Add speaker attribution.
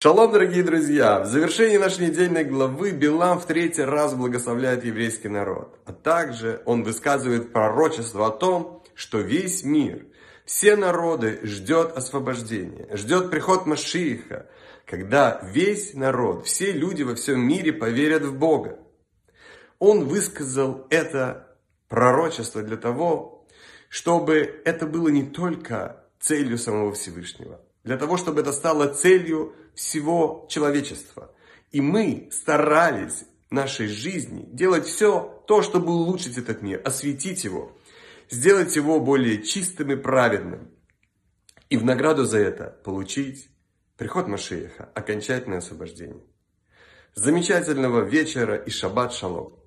Speaker 1: Шалом, дорогие друзья! В завершении нашей недельной главы Билам в третий раз благословляет еврейский народ. А также он высказывает пророчество о том, что весь мир, все народы ждет освобождения, ждет приход Машииха, когда весь народ, все люди во всем мире поверят в Бога. Он высказал это пророчество для того, чтобы это было не только целью самого Всевышнего, для того, чтобы это стало целью всего человечества. И мы старались в нашей жизни делать все то, чтобы улучшить этот мир, осветить его, сделать его более чистым и праведным. И в награду за это получить приход Машеха, окончательное освобождение. Замечательного вечера и шаббат шалом.